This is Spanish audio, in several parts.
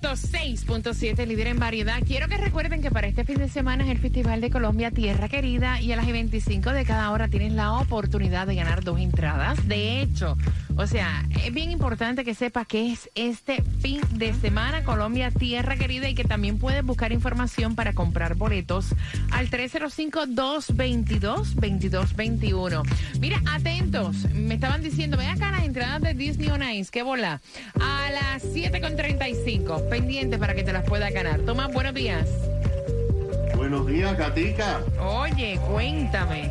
Nuevo Sol 106.7, líder en variedad. Quiero que recuerden que para este fin de semana es el Festival de Colombia Tierra Querida y a las 25 de cada hora tienes la oportunidad de ganar dos entradas. De hecho, o sea, es bien importante que sepa que es este fin de semana Colombia Tierra Querida y que también puedes buscar información para comprar boletos al 305-222-2221. Mira, atentos, me estaban diciendo, ven acá las entradas de Disney on Ice, qué bola. A las 7.35, pendiente para que te las pueda ganar. Tomás, buenos días. Buenos días, Gatica. Oye, cuéntame.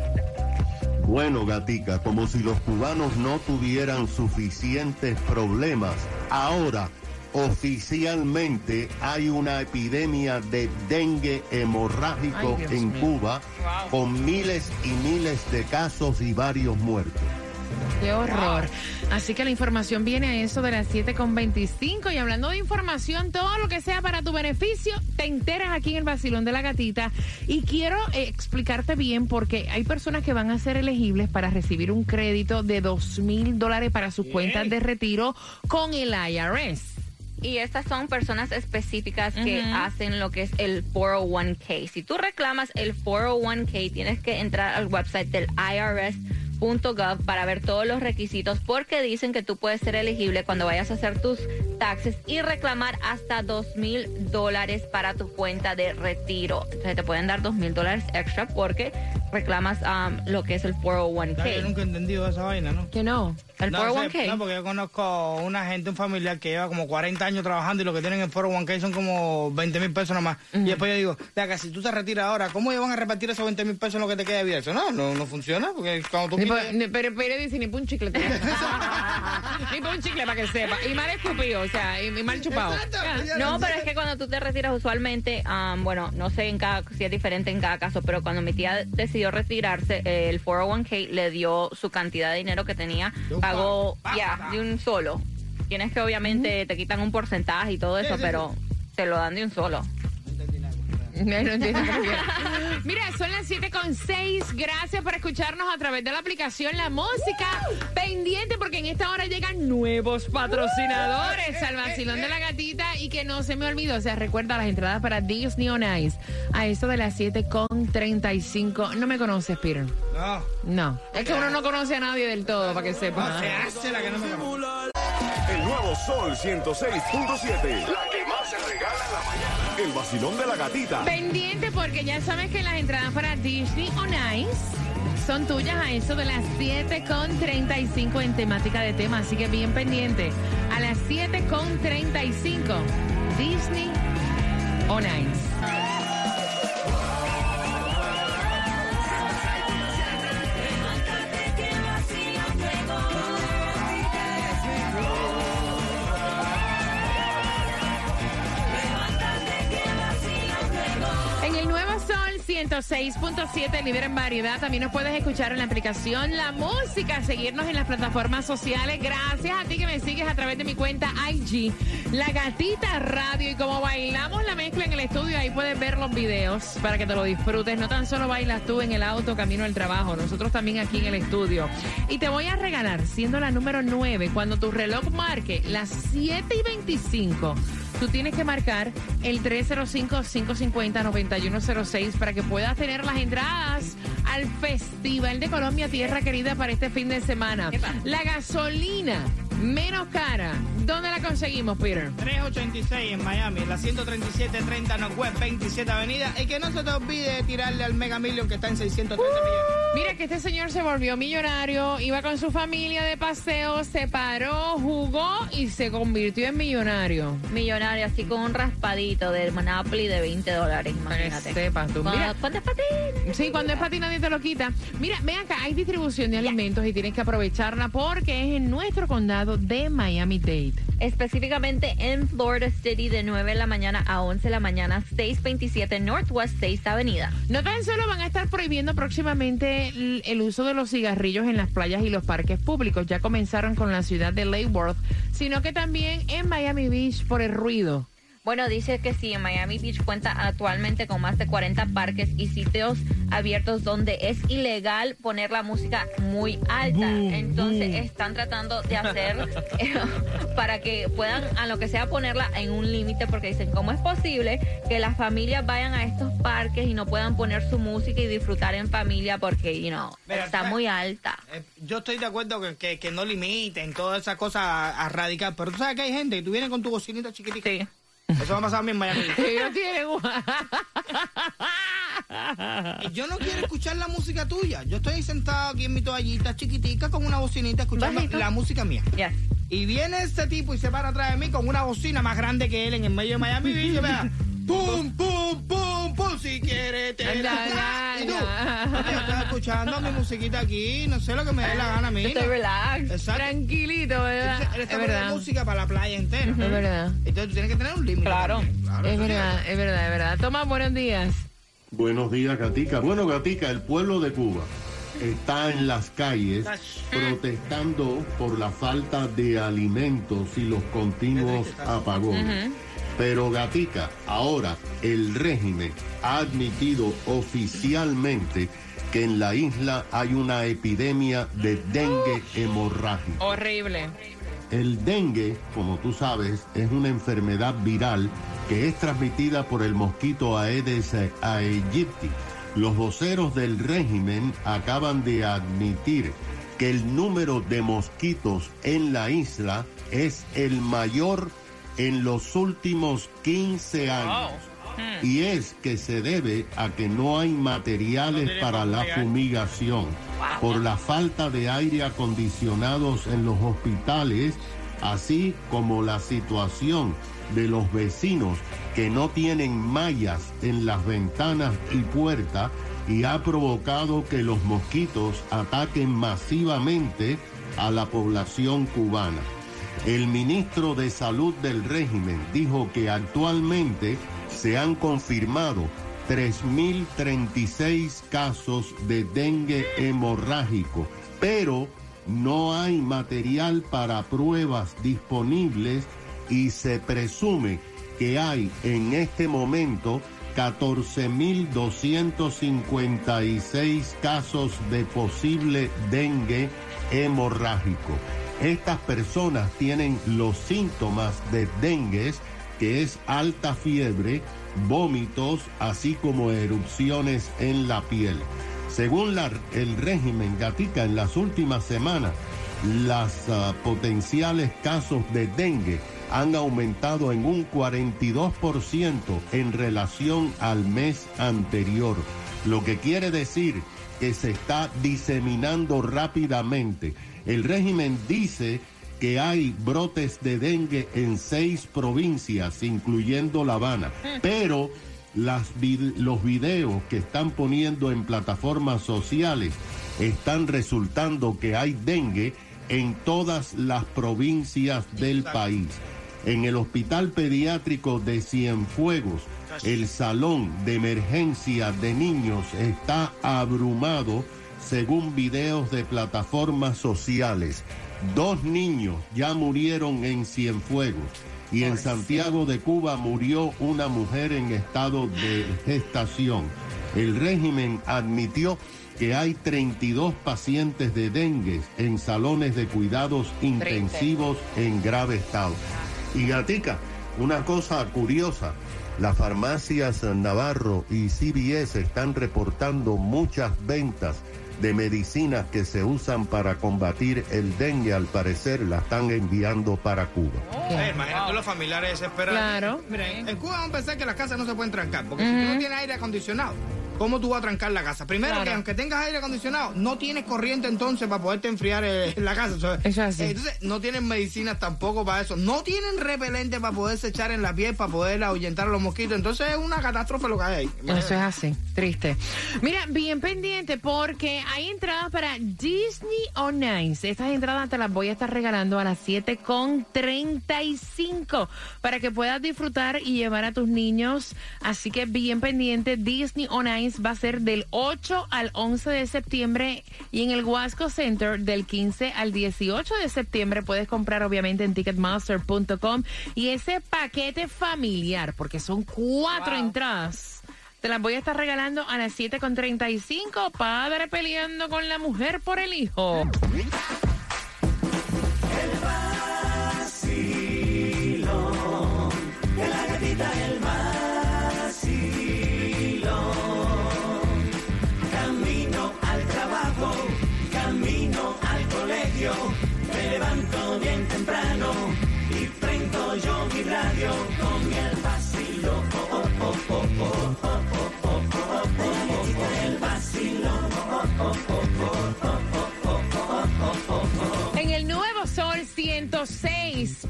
Bueno, Gatica, como si los cubanos no tuvieran suficientes problemas, ahora oficialmente hay una epidemia de dengue hemorrágico Ay, en mío. Cuba Wow. con miles y miles de casos y varios muertos. Qué horror. Así que la información viene a eso de las 7.25 y hablando de información, todo lo que sea para tu beneficio, te enteras aquí en el vacilón de la gatita. Y quiero eh, explicarte bien porque hay personas que van a ser elegibles para recibir un crédito de dos mil dólares para sus cuentas de retiro con el IRS. Y estas son personas específicas que hacen lo que es el 401k. Si tú reclamas el 401k, tienes que entrar al website del IRS.gov para ver todos los requisitos porque dicen que tú puedes ser elegible cuando vayas a hacer tus taxes y reclamar hasta dos mil dólares para tu cuenta de retiro. Entonces te pueden dar dos mil dólares extra porque reclamas um, lo que es el Ya, Yo 401k. nunca he entendido esa vaina, ¿no? Que no. El no, 401k. sé, no, porque yo conozco una gente, un familiar que lleva como 40 años trabajando y lo que tienen en 401k son como 20 mil pesos nomás. Y después yo digo, venga, si tú te retiras ahora, ¿cómo ellos van a repartir esos 20 mil pesos en lo que te queda de vida? Eso no, no, no funciona, porque cuando tú Ni quitas- pa- ni- pero, pero dice ni pa' un chicle. ni pa' un chicle para que sepa. Y mal escupido, sea, y, y mal chupado. Exacto. Ya. No, pero es que cuando tú te retiras usualmente, am, bueno, no sé en cada, si es diferente en cada caso, pero cuando mi tía decidió retirarse, eh, el 401k le dio su cantidad de dinero que tenía, pagó pa- ya de un solo. Tienes que obviamente te quitan un porcentaje y todo eso, sí, pero te lo dan de un solo. No. No, entiendo por qué. Mira, son las 7 con 6. Gracias por escucharnos a través de la aplicación La Música. Pendiente porque en esta hora llegan nuevos patrocinadores al vacilón de la gatita. Y que no se me olvidó, o sea, recuerda las entradas para Disney on Ice a eso de las 7 con 35. No me conoces, Peter. No, No. Es que uno no conoce a nadie del todo, para que sepa. no se hace la que no me conoce. El nuevo Sol 106.7. La que más se regala en la mañana. El vacilón de la gatita. Pendiente porque ya sabes que las entradas para Disney on Ice son tuyas a eso de las 7 con 35 en temática de tema. Así que bien pendiente. A las 7 con 35 Disney on Ice. 106.7, líder en variedad. También nos puedes escuchar en la aplicación La Música, seguirnos en las plataformas sociales. Gracias a ti que me sigues a través de mi cuenta IG, La Gatita Radio. Y como bailamos la mezcla en el estudio, ahí puedes ver los videos para que te lo disfrutes. No tan solo bailas tú en el auto camino al trabajo, nosotros también aquí en el estudio. Y te voy a regalar, siendo la número 9, cuando tu reloj marque las 7 y 25. Tú tienes que marcar el 305-550-9106 para que puedas tener las entradas al Festival de Colombia Tierra Querida para este fin de semana. La gasolina menos cara, ¿dónde la conseguimos, Peter? 386 en Miami, la 13730 Northwest 27 Avenida. Y que no se te olvide tirarle al Mega Million que está en 630 millones. Mira que este señor se volvió millonario, iba con su familia de paseo, se paró, jugó y se convirtió en millonario. Millonario, así con un raspadito del Monopoly de 20 dólares, imagínate. Que sepas tú. Mira, ¿Cuántas patines? Sí, cuando es para ti nadie te lo quita. Mira, ven acá, hay distribución de alimentos y tienes que aprovecharla porque es en nuestro condado de Miami-Dade. Específicamente en Florida City de 9 de la mañana a 11 de la mañana, 627 Northwest 6 Avenida. No tan solo van a estar prohibiendo próximamente el, el uso de los cigarrillos en las playas y los parques públicos. Ya comenzaron con la ciudad de Lake Worth, sino que también en Miami Beach por el ruido. Bueno, dice que sí, Miami Beach cuenta actualmente con más de 40 parques y sitios abiertos donde es ilegal poner la música muy alta. Entonces están tratando de hacer eh, para que puedan, a lo que sea, ponerla en un límite porque dicen, ¿cómo es posible que las familias vayan a estos parques y no puedan poner su música y disfrutar en familia porque, you know, Mira, está ¿sabes? muy alta? Eh, yo estoy de acuerdo que, que, que no limiten toda esa cosa a, a radical, pero tú sabes que hay gente que tú vienes con tu bocinita chiquitita. Sí. Eso va a pasar a mí en Miami. Ellos tienen Yo no quiero escuchar la música tuya. Yo estoy sentado aquí en mi toallita chiquitica con una bocinita escuchando Bajito. la música mía. Yes. Y viene este tipo y se para atrás de mí con una bocina más grande que él en el medio de Miami y vea, ¡Pum, pum, pum, pum! Si quiere te la La da. Y tú, gana. yo estoy escuchando mi musiquita aquí, no sé lo que me dé la gana a mí. Estoy relax. Exacto. Tranquilito, ¿verdad? Entonces, él Es está poniendo verdad. música para la playa entera. Es verdad. Entonces tú tienes que tener un límite. Claro. Claro, Es verdad, es verdad, es verdad. Tomás, buenos días. Buenos días, Gatica. Bueno, Gatica, el pueblo de Cuba está en las calles protestando por la falta de alimentos y los continuos apagones. Pero Gatica, ahora el régimen ha admitido oficialmente que en la isla hay una epidemia de dengue hemorrágica. Horrible. El dengue, como tú sabes, es una enfermedad viral que es transmitida por el mosquito Aedes aegypti. Los voceros del régimen acaban de admitir que el número de mosquitos en la isla es el mayor en los últimos 15 años. Y es que se debe a que no hay materiales para la fumigación. Por la falta de aire acondicionados en los hospitales, así como la situación de los vecinos que no tienen mallas en las ventanas y puertas y ha provocado que los mosquitos ataquen masivamente a la población cubana. El ministro de Salud del régimen dijo que actualmente se han confirmado 3.036 casos de dengue hemorrágico, pero no hay material para pruebas disponibles y se presume que hay en este momento 14.256 casos de posible dengue hemorrágico. Estas personas tienen los síntomas de dengue, que es alta fiebre, vómitos, así como erupciones en la piel. Según la- el régimen Gatica, en las últimas semanas, las ah, potenciales casos de dengue han aumentado en un 42% en relación al mes anterior, lo que quiere decir que se está diseminando rápidamente. El régimen dice que hay brotes de dengue en seis provincias, incluyendo La Habana, pero las vid- los videos que están poniendo en plataformas sociales están resultando que hay dengue en todas las provincias del país. En el Hospital Pediátrico de Cienfuegos, el salón de emergencia de niños está abrumado según videos de plataformas sociales. Dos niños ya murieron en Cienfuegos y en Santiago de Cuba murió una mujer en estado de gestación. El régimen admitió que hay 32 pacientes de dengue en salones de cuidados intensivos en grave estado. Y Gatica, una cosa curiosa, las farmacias Navarro y CBS están reportando muchas ventas de medicinas que se usan para combatir el dengue, al parecer la están enviando para Cuba. Eh, imagínate los familiares desesperados. Claro. Mira, en Cuba vamos a pensar que las casas no se pueden trancar, porque si tú no tienes aire acondicionado, ¿cómo tú vas a trancar la casa? Primero Claro. que aunque tengas aire acondicionado, no tienes corriente entonces para poderte enfriar eh, la casa. Eso es así. Eh, Entonces, no tienen medicinas tampoco para eso. No tienen repelente para poderse echar en la piel, para poder ahuyentar a los mosquitos. Entonces es una catástrofe lo que hay ahí. Eso es así, triste. Mira, bien pendiente porque hay entradas para Disney on Ice. Estas entradas te las voy a estar regalando a las 7.35 para que puedas disfrutar y llevar a tus niños. Así que bien pendiente, Disney on Va a ser del 8 al 11 de septiembre y en el Wasco Center del 15 al 18 de septiembre puedes comprar obviamente en ticketmaster.com y ese paquete familiar, porque son cuatro entradas. Te las voy a estar regalando a las 7.35. Padre peleando con la mujer por el hijo.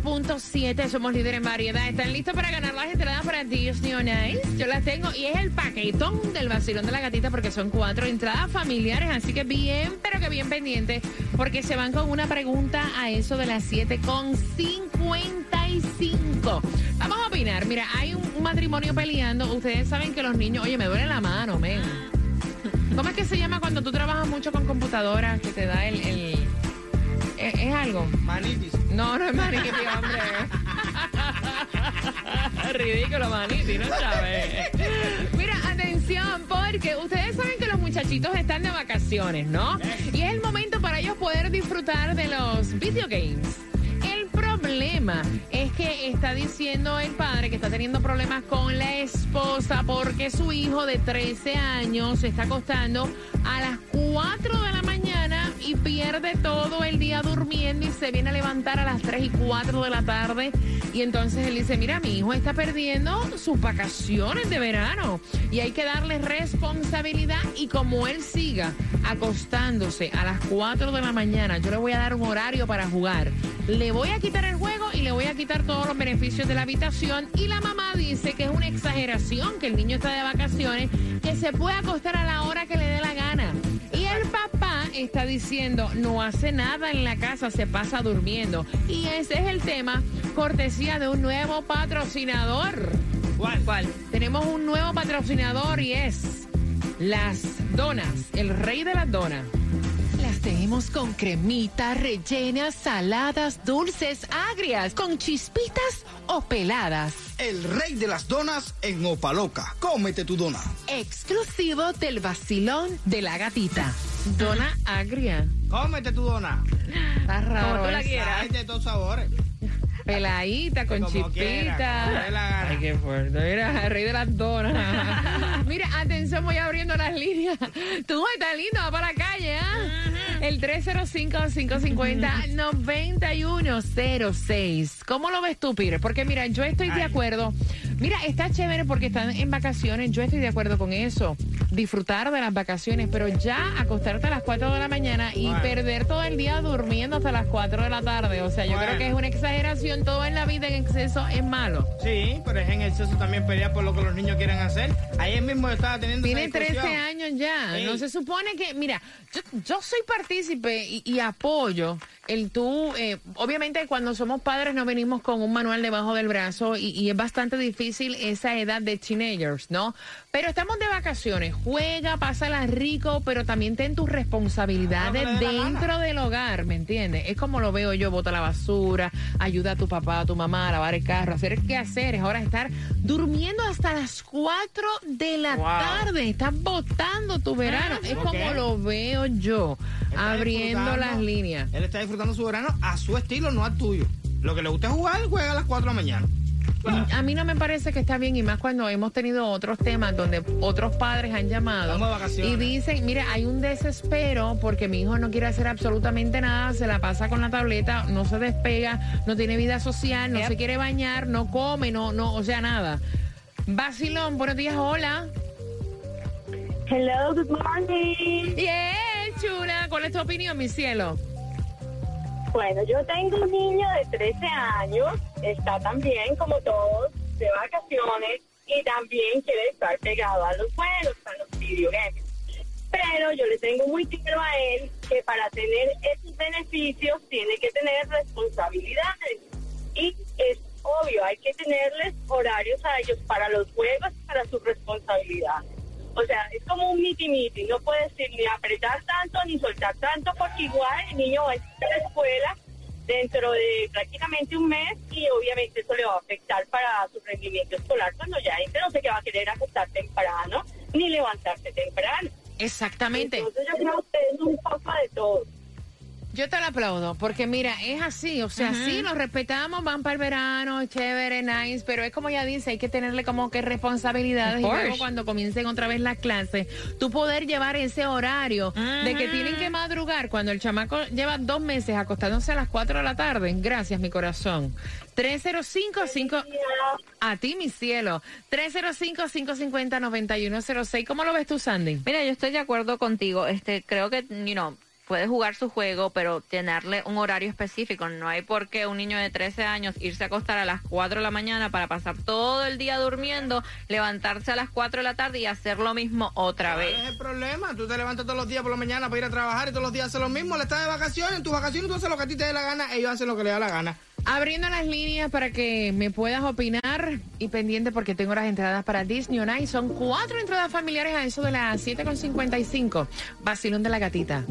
106.7 somos líderes en variedad. ¿Están listos para ganar las entradas para Disney on Ice? Yo las tengo y es el paquetón del vacilón de la gatita porque son cuatro entradas familiares. Así que bien, pero que bien pendientes porque se van con una pregunta a eso de las 7.55. Vamos a opinar. Mira, hay un, matrimonio peleando. Ustedes saben que los niños, oye, me duele la mano, men. ¿Cómo es que se llama cuando tú trabajas mucho con computadoras que te da el- ¿Es, es algo? Manitis. No, no es maniti, hombre. Ridículo, maniti, no sabes. Mira, atención, porque ustedes saben que los muchachitos están de vacaciones, ¿no? Y es el momento para ellos poder disfrutar de los video games. El problema es que está diciendo el padre que está teniendo problemas con la esposa porque su hijo de 13 años se está acostando a las 4 de la mañana pierde todo el día durmiendo y se viene a levantar a las 3 y 4 de la tarde. Y entonces él dice, mira, mi hijo está perdiendo sus vacaciones de verano y hay que darle responsabilidad y como él siga acostándose a las 4 de la mañana, yo le voy a dar un horario para jugar. Le voy a quitar el juego y le voy a quitar todos los beneficios de la habitación. Y la mamá dice que es una exageración, que el niño está de vacaciones, que se puede acostar a la hora que le dé la gana. Y el papá está diciendo, no hace nada en la casa, se pasa durmiendo. Y ese es el tema, cortesía de un nuevo patrocinador. ¿Cuál? ¿Cuál? Tenemos un nuevo patrocinador y es Las Donas, el rey de las donas. Las tenemos con cremita, rellenas, saladas, dulces, agrias, con chispitas o peladas. El rey de las donas en Opaloca. Cómete tu dona. Exclusivo del vacilón de la gatita. Dona agria. Cómete tu dona. Está raro. Como tú la ¿eh? quieras. Hay de todos sabores. Peladita, con Como quiera, chispita. gana. Ay, qué fuerte. Mira, rey de las donas. Mira, atención, voy abriendo las líneas. Tú estás lindo, va para la calle, ¿ah? El 305-550-9106. ¿Cómo lo ves tú, Peter? Porque mira, yo estoy de acuerdo. Mira, está chévere porque están en vacaciones. Yo estoy de acuerdo con eso. Disfrutar de las vacaciones, pero ya acostarte a las 4 de la mañana y Bueno. perder todo el día durmiendo hasta las 4 de la tarde. O sea, yo creo que es una exageración. Todo en la vida en exceso es malo. Sí, pero es en exceso también pelear por lo que los niños quieren hacer. Ayer mismo yo estaba teniendo Tiene esa 13 discusión. años ya. Sí. No se supone que, mira, yo, yo soy partícipe y, y apoyo el tú, eh, obviamente cuando somos padres no venimos con un manual debajo del brazo y, y es bastante difícil esa edad de teenagers, ¿no? Pero estamos de vacaciones, juega, pásala rico, pero también ten tus responsabilidades dé la dentro del hogar, ¿me entiendes? Es como lo veo yo, bota la basura, ayuda a tu papá, a tu mamá a lavar el carro, hacer qué hacer, es ahora estar durmiendo hasta las 4 de la Wow. tarde, estás botando tu verano, es ¿Por como lo veo yo, Está abriendo las líneas. Él está disfrutando su verano a su estilo, no al tuyo. Lo que le gusta es jugar, juega a las 4 de la mañana. A mí no me parece que está bien y más cuando hemos tenido otros temas donde otros padres han llamado y dicen, mira, hay un desespero porque mi hijo no quiere hacer absolutamente nada, se la pasa con la tableta, no se despega, no tiene vida social, no Yep. se quiere bañar, no come, no, no, o sea, nada. Basilón, buenos días, hola. Hello, good morning. Bien, chula, ¿cuál es tu opinión, mi cielo? Bueno, yo tengo un niño de 13 años, está también como todos de vacaciones y también quiere estar pegado a los juegos, a los videogames. Pero yo le tengo muy claro a él que para tener esos beneficios tiene que tener responsabilidades. Y es obvio, hay que tenerles horarios a ellos para los juegos y para sus responsabilidades. O sea, es como un miti-miti. No puedes ir ni apretar tanto ni soltar tanto porque igual el niño va a estar a la escuela dentro de prácticamente un mes y obviamente eso le va a afectar para su rendimiento escolar cuando ya entre. No sé qué va a querer acostar temprano ni levantarse temprano. Exactamente. Entonces yo creo que es un poco de todo. Yo te lo aplaudo, porque mira, es así, o sea, sí, los respetamos, van para el verano, chévere, nice, pero es como ya dice, hay que tenerle como que responsabilidades y luego cuando comiencen otra vez las clases, tú poder llevar ese horario de que tienen que madrugar cuando el chamaco lleva dos meses acostándose a las 4 de la tarde. Gracias, mi corazón. 305-5... A ti, mi cielo. 305-550-9106. ¿Cómo lo ves tú, Sandy? Mira, yo estoy de acuerdo contigo. Este, creo que, you know, puede jugar su juego, pero tenerle un horario específico. No hay por qué un niño de 13 años irse a acostar a las 4 de la mañana para pasar todo el día durmiendo, levantarse a las 4 de la tarde y hacer lo mismo otra ¿Cuál vez. es el problema? Tú te levantas todos los días por la mañana para ir a trabajar y todos los días haces lo mismo. Le estás de vacaciones. En tus vacaciones tú haces lo que a ti te dé la gana. Ellos hacen lo que les da la gana. Abriendo las líneas para que me puedas opinar y pendiente porque tengo las entradas para Disney On Ice. Son cuatro entradas familiares a eso de las 7.55. Vacilón de la gatita.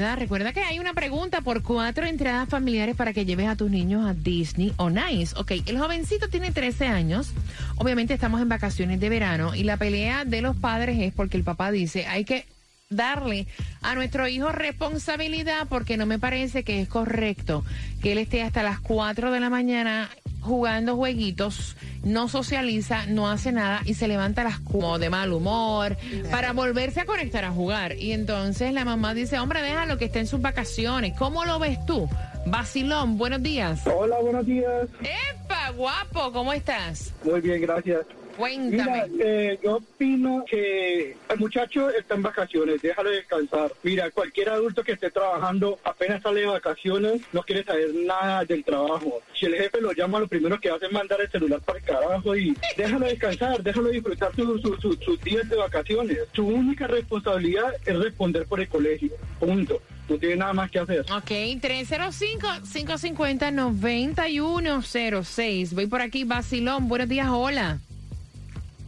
Recuerda que hay una pregunta por cuatro entradas familiares para que lleves a tus niños a Disney On Ice. Ok, el jovencito tiene 13 años. Obviamente estamos en vacaciones de verano y la pelea de los padres es porque el papá dice hay que darle a nuestro hijo responsabilidad porque no me parece que es correcto que él esté hasta las 4 de la mañana jugando jueguitos, no socializa, no hace nada y se levanta a las como de mal humor para volverse a conectar a jugar. Y entonces la mamá dice, hombre, déjalo que esté en sus vacaciones. ¿Cómo lo ves tú? Basilón, buenos días. Hola, buenos días. ¡Epa, guapo! ¿Cómo estás? Muy bien, gracias. Mira, Cuéntame. eh, yo opino que el muchacho está en vacaciones, déjalo descansar. Mira, cualquier adulto que esté trabajando apenas sale de vacaciones no quiere saber nada del trabajo. Si el jefe lo llama, lo primero que hace es mandar el celular para el carajo y déjalo descansar, déjalo disfrutar su- su- su- sus días de vacaciones. Su única responsabilidad es responder por el colegio. Punto. No tiene nada más que hacer. Ok, 305-550-9106. Voy por aquí, Basilón. Buenos días, hola.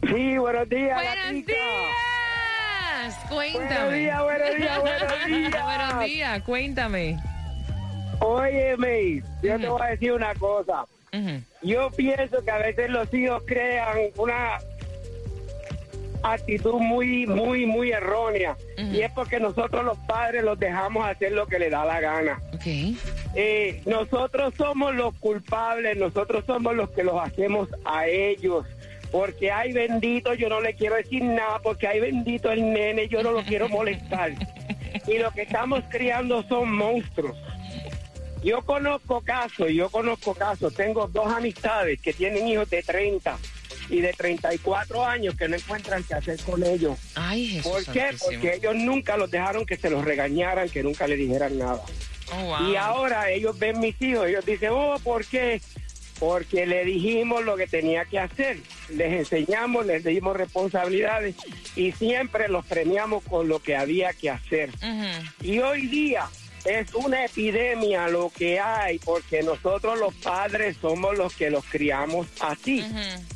Sí, buenos días. Buenos días. Cuéntame. Buenos días, buenos días, buenos días. Buenos días, cuéntame. Óyeme, yo te voy a decir una cosa. Yo pienso que a veces los hijos crean una actitud muy, muy, muy errónea. Y es porque nosotros los padres los dejamos hacer lo que les da la gana. Ok. Eh, nosotros somos los culpables, nosotros somos los que los hacemos a ellos. Porque hay bendito, yo no le quiero decir nada, porque hay bendito el nene, yo no lo quiero molestar. Y lo que estamos criando son monstruos. Yo conozco casos, yo conozco casos, tengo dos amistades que tienen hijos de 30 y de 34 años que no encuentran qué hacer con ellos. Ay, Jesús. ¿Por qué? santísimo. Porque ellos nunca los dejaron que se los regañaran, que nunca le dijeran nada. Oh, wow. Y ahora ellos ven mis hijos, ellos dicen, oh, ¿por qué? Porque le dijimos lo que tenía que hacer, les enseñamos, les dimos responsabilidades y siempre los premiamos con lo que había que hacer. Y hoy día es una epidemia lo que hay, porque nosotros los padres somos los que los criamos así.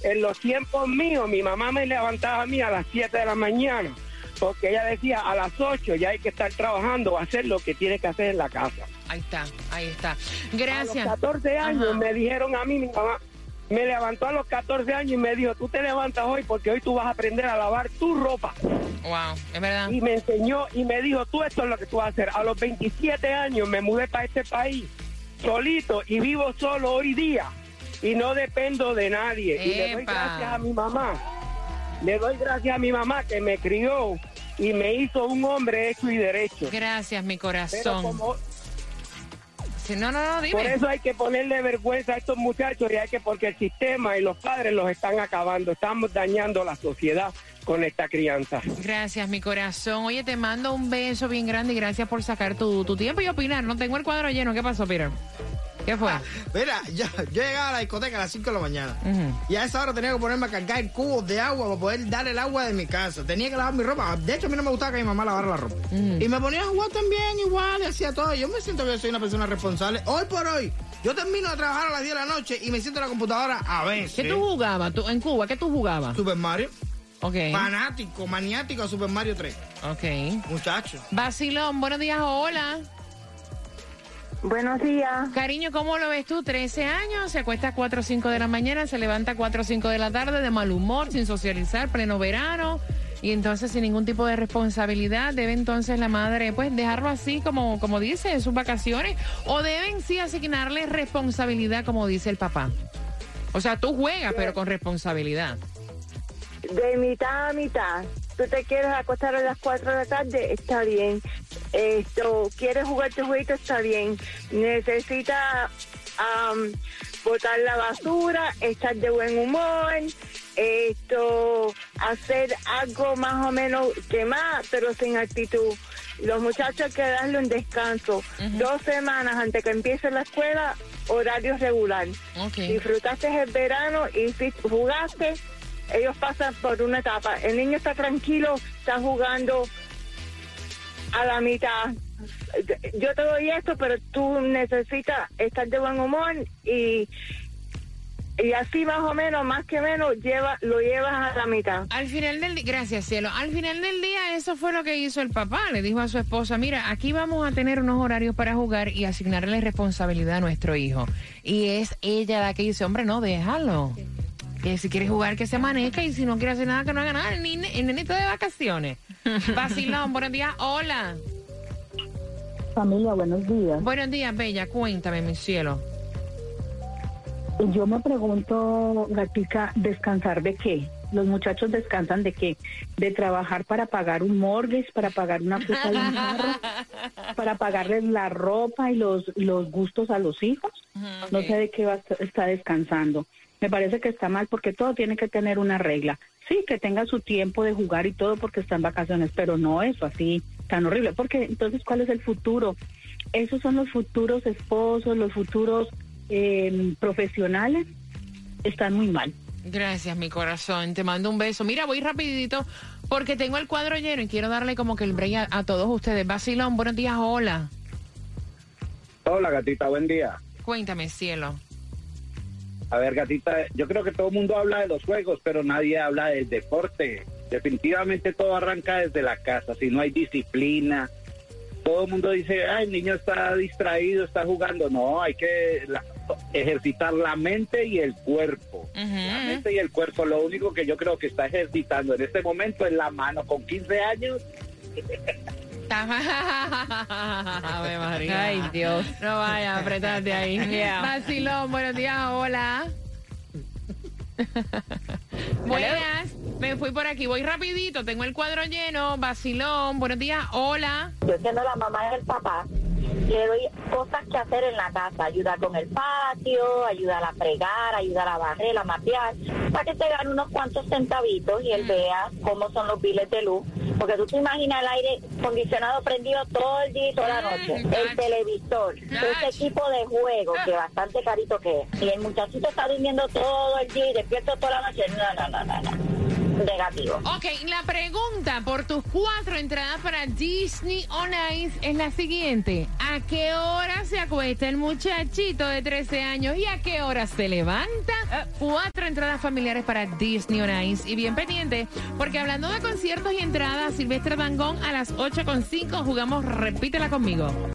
En los tiempos míos, mi mamá me levantaba a mí a las 7 de la mañana, porque ella decía, a las 8 ya hay que estar trabajando o hacer lo que tiene que hacer en la casa. Ahí está, ahí está. A Gracias. los 14 años Ajá. me dijeron a mí, mi mamá, me levantó a los 14 años y me dijo, tú te levantas hoy porque hoy tú vas a aprender a lavar tu ropa. Wow, es verdad. Y me enseñó y me dijo, tú esto es lo que tú vas a hacer. A los 27 años me mudé para este país solito y vivo solo hoy día y no dependo de nadie. Y le doy gracias a mi mamá. Le doy gracias a mi mamá que me crió y me hizo un hombre hecho y derecho. Gracias, mi Pero corazón. como, Sí, no, no, no, dime. Por eso hay que ponerle vergüenza a estos muchachos y hay que porque el sistema y los padres los están acabando, estamos dañando la sociedad con esta crianza. Gracias, mi corazón. Oye, te mando un beso bien grande y gracias por sacar tu, tu tiempo y opinar. No tengo el cuadro lleno. ¿Qué pasó, Peter? ¿Qué fue? Mira, yo, yo llegaba a la discoteca a las 5 de la mañana. Y a esa hora tenía que ponerme a cargar cubos de agua para poder dar el agua de mi casa. Tenía que lavar mi ropa. De hecho, a mí no me gustaba que mi mamá lavara la ropa. Y me ponía a jugar también igual y hacía todo. Yo me siento que soy una persona responsable. Hoy por hoy, yo termino de trabajar a las 10 de la noche y me siento en la computadora a veces. ¿Qué tú jugabas tú, en Cuba? ¿Qué tú jugabas? Super Mario. Ok. Fanático, maniático a Super Mario 3. Ok. Muchacho. Vacilón, buenos días, hola. Buenos días. Cariño, ¿cómo lo ves tú? 13 años, se acuesta a 4 o 5 de la mañana, se levanta a 4 o 5 de la tarde de mal humor, sin socializar, pleno verano. Y entonces sin ningún tipo de responsabilidad, debe entonces la madre pues dejarlo así como, como dice, en sus vacaciones, o deben sí asignarle responsabilidad como dice el papá. O sea, tú juegas, pero con responsabilidad. De mitad a mitad. Tú te quieres acostar a las 4 de la tarde, está bien. Esto, quieres jugar tu jueguito, está bien. Necesitas am, botar la basura, estar de buen humor, esto, hacer algo más o menos que más, pero sin actitud. Los muchachos hay que darle un descanso. Dos semanas antes que empiece la escuela, horario regular. Ok. Disfrutaste el verano y si jugaste, ellos pasan por una etapa. El niño está tranquilo, está jugando a la mitad. Yo te doy esto, pero tú necesitas estar de buen humor y, y así más o menos, más que menos, lleva, lo llevas a la mitad. Al final del día, gracias cielo, al final del día eso fue lo que hizo el papá, le dijo a su esposa, mira, aquí vamos a tener unos horarios para jugar y asignarle responsabilidad a nuestro hijo. Y es ella la que dice, hombre, no, déjalo. Que si quiere jugar que se maneja y si no quiere hacer nada que no haga nada, el, nene- el nenito de vacaciones. Vacilón, buenos días, hola. Familia, buenos días. Buenos días, Bella, cuéntame, mi cielo. Yo me pregunto, Gatica, ¿descansar de qué? Los muchachos descansan de qué? De trabajar para pagar un mortgage, para pagar una cuota de un carro, para pagarles la ropa y los, los gustos a los hijos. No sé de qué va a estar- está descansando. Me parece que está mal porque todo tiene que tener una regla. Sí, que tenga su tiempo de jugar y todo porque está en vacaciones, pero no eso así tan horrible. Porque entonces, ¿cuál es el futuro? Esos son los futuros esposos, los futuros eh, profesionales. Están muy mal. Gracias, mi corazón. Te mando un beso. Mira, voy rapidito porque tengo el cuadro lleno y quiero darle como que el break a, a todos ustedes. Vacilón, buenos días, hola. Hola, gatita, buen día. Cuéntame, cielo. A ver, gatita, yo creo que todo el mundo habla de los juegos, pero nadie habla del deporte. Definitivamente todo arranca desde la casa, si no hay disciplina. Todo el mundo dice, ay, el niño está distraído, está jugando. No, hay que la- ejercitar la mente y el cuerpo. La mente y el cuerpo, lo único que yo creo que está ejercitando en este momento es la mano. Con 15 años, Ave María. Ay, Dios. No vaya, apretarte ahí. Vacilón, buenos días, hola. Buenas, me fui por aquí, voy rapidito, tengo el cuadro lleno. Vacilón, buenos días, hola. Yo siendo la mamá del papá, le doy cosas que hacer en la casa, ayudar con el patio, ayudar a fregar, ayudar a barrer, a mapear, para que te gane unos cuantos centavitos y él vea cómo son los biles de luz. Porque tú te imaginas el aire acondicionado prendido todo el día y toda la noche, el televisor, ese equipo de juego, que bastante carito que es, y el muchachito está durmiendo todo el día y despierto toda la noche, no, no, no, no, no. Negativo. Ok, la pregunta por tus cuatro entradas para Disney on Ice es la siguiente. ¿A qué hora se acuesta el muchachito de 13 años y a qué hora se levanta? Cuatro entradas familiares para Disney on Ice. Y bien pendiente, porque hablando de conciertos y entradas, Silvestre Dangón a las 8.5 jugamos Repítela conmigo.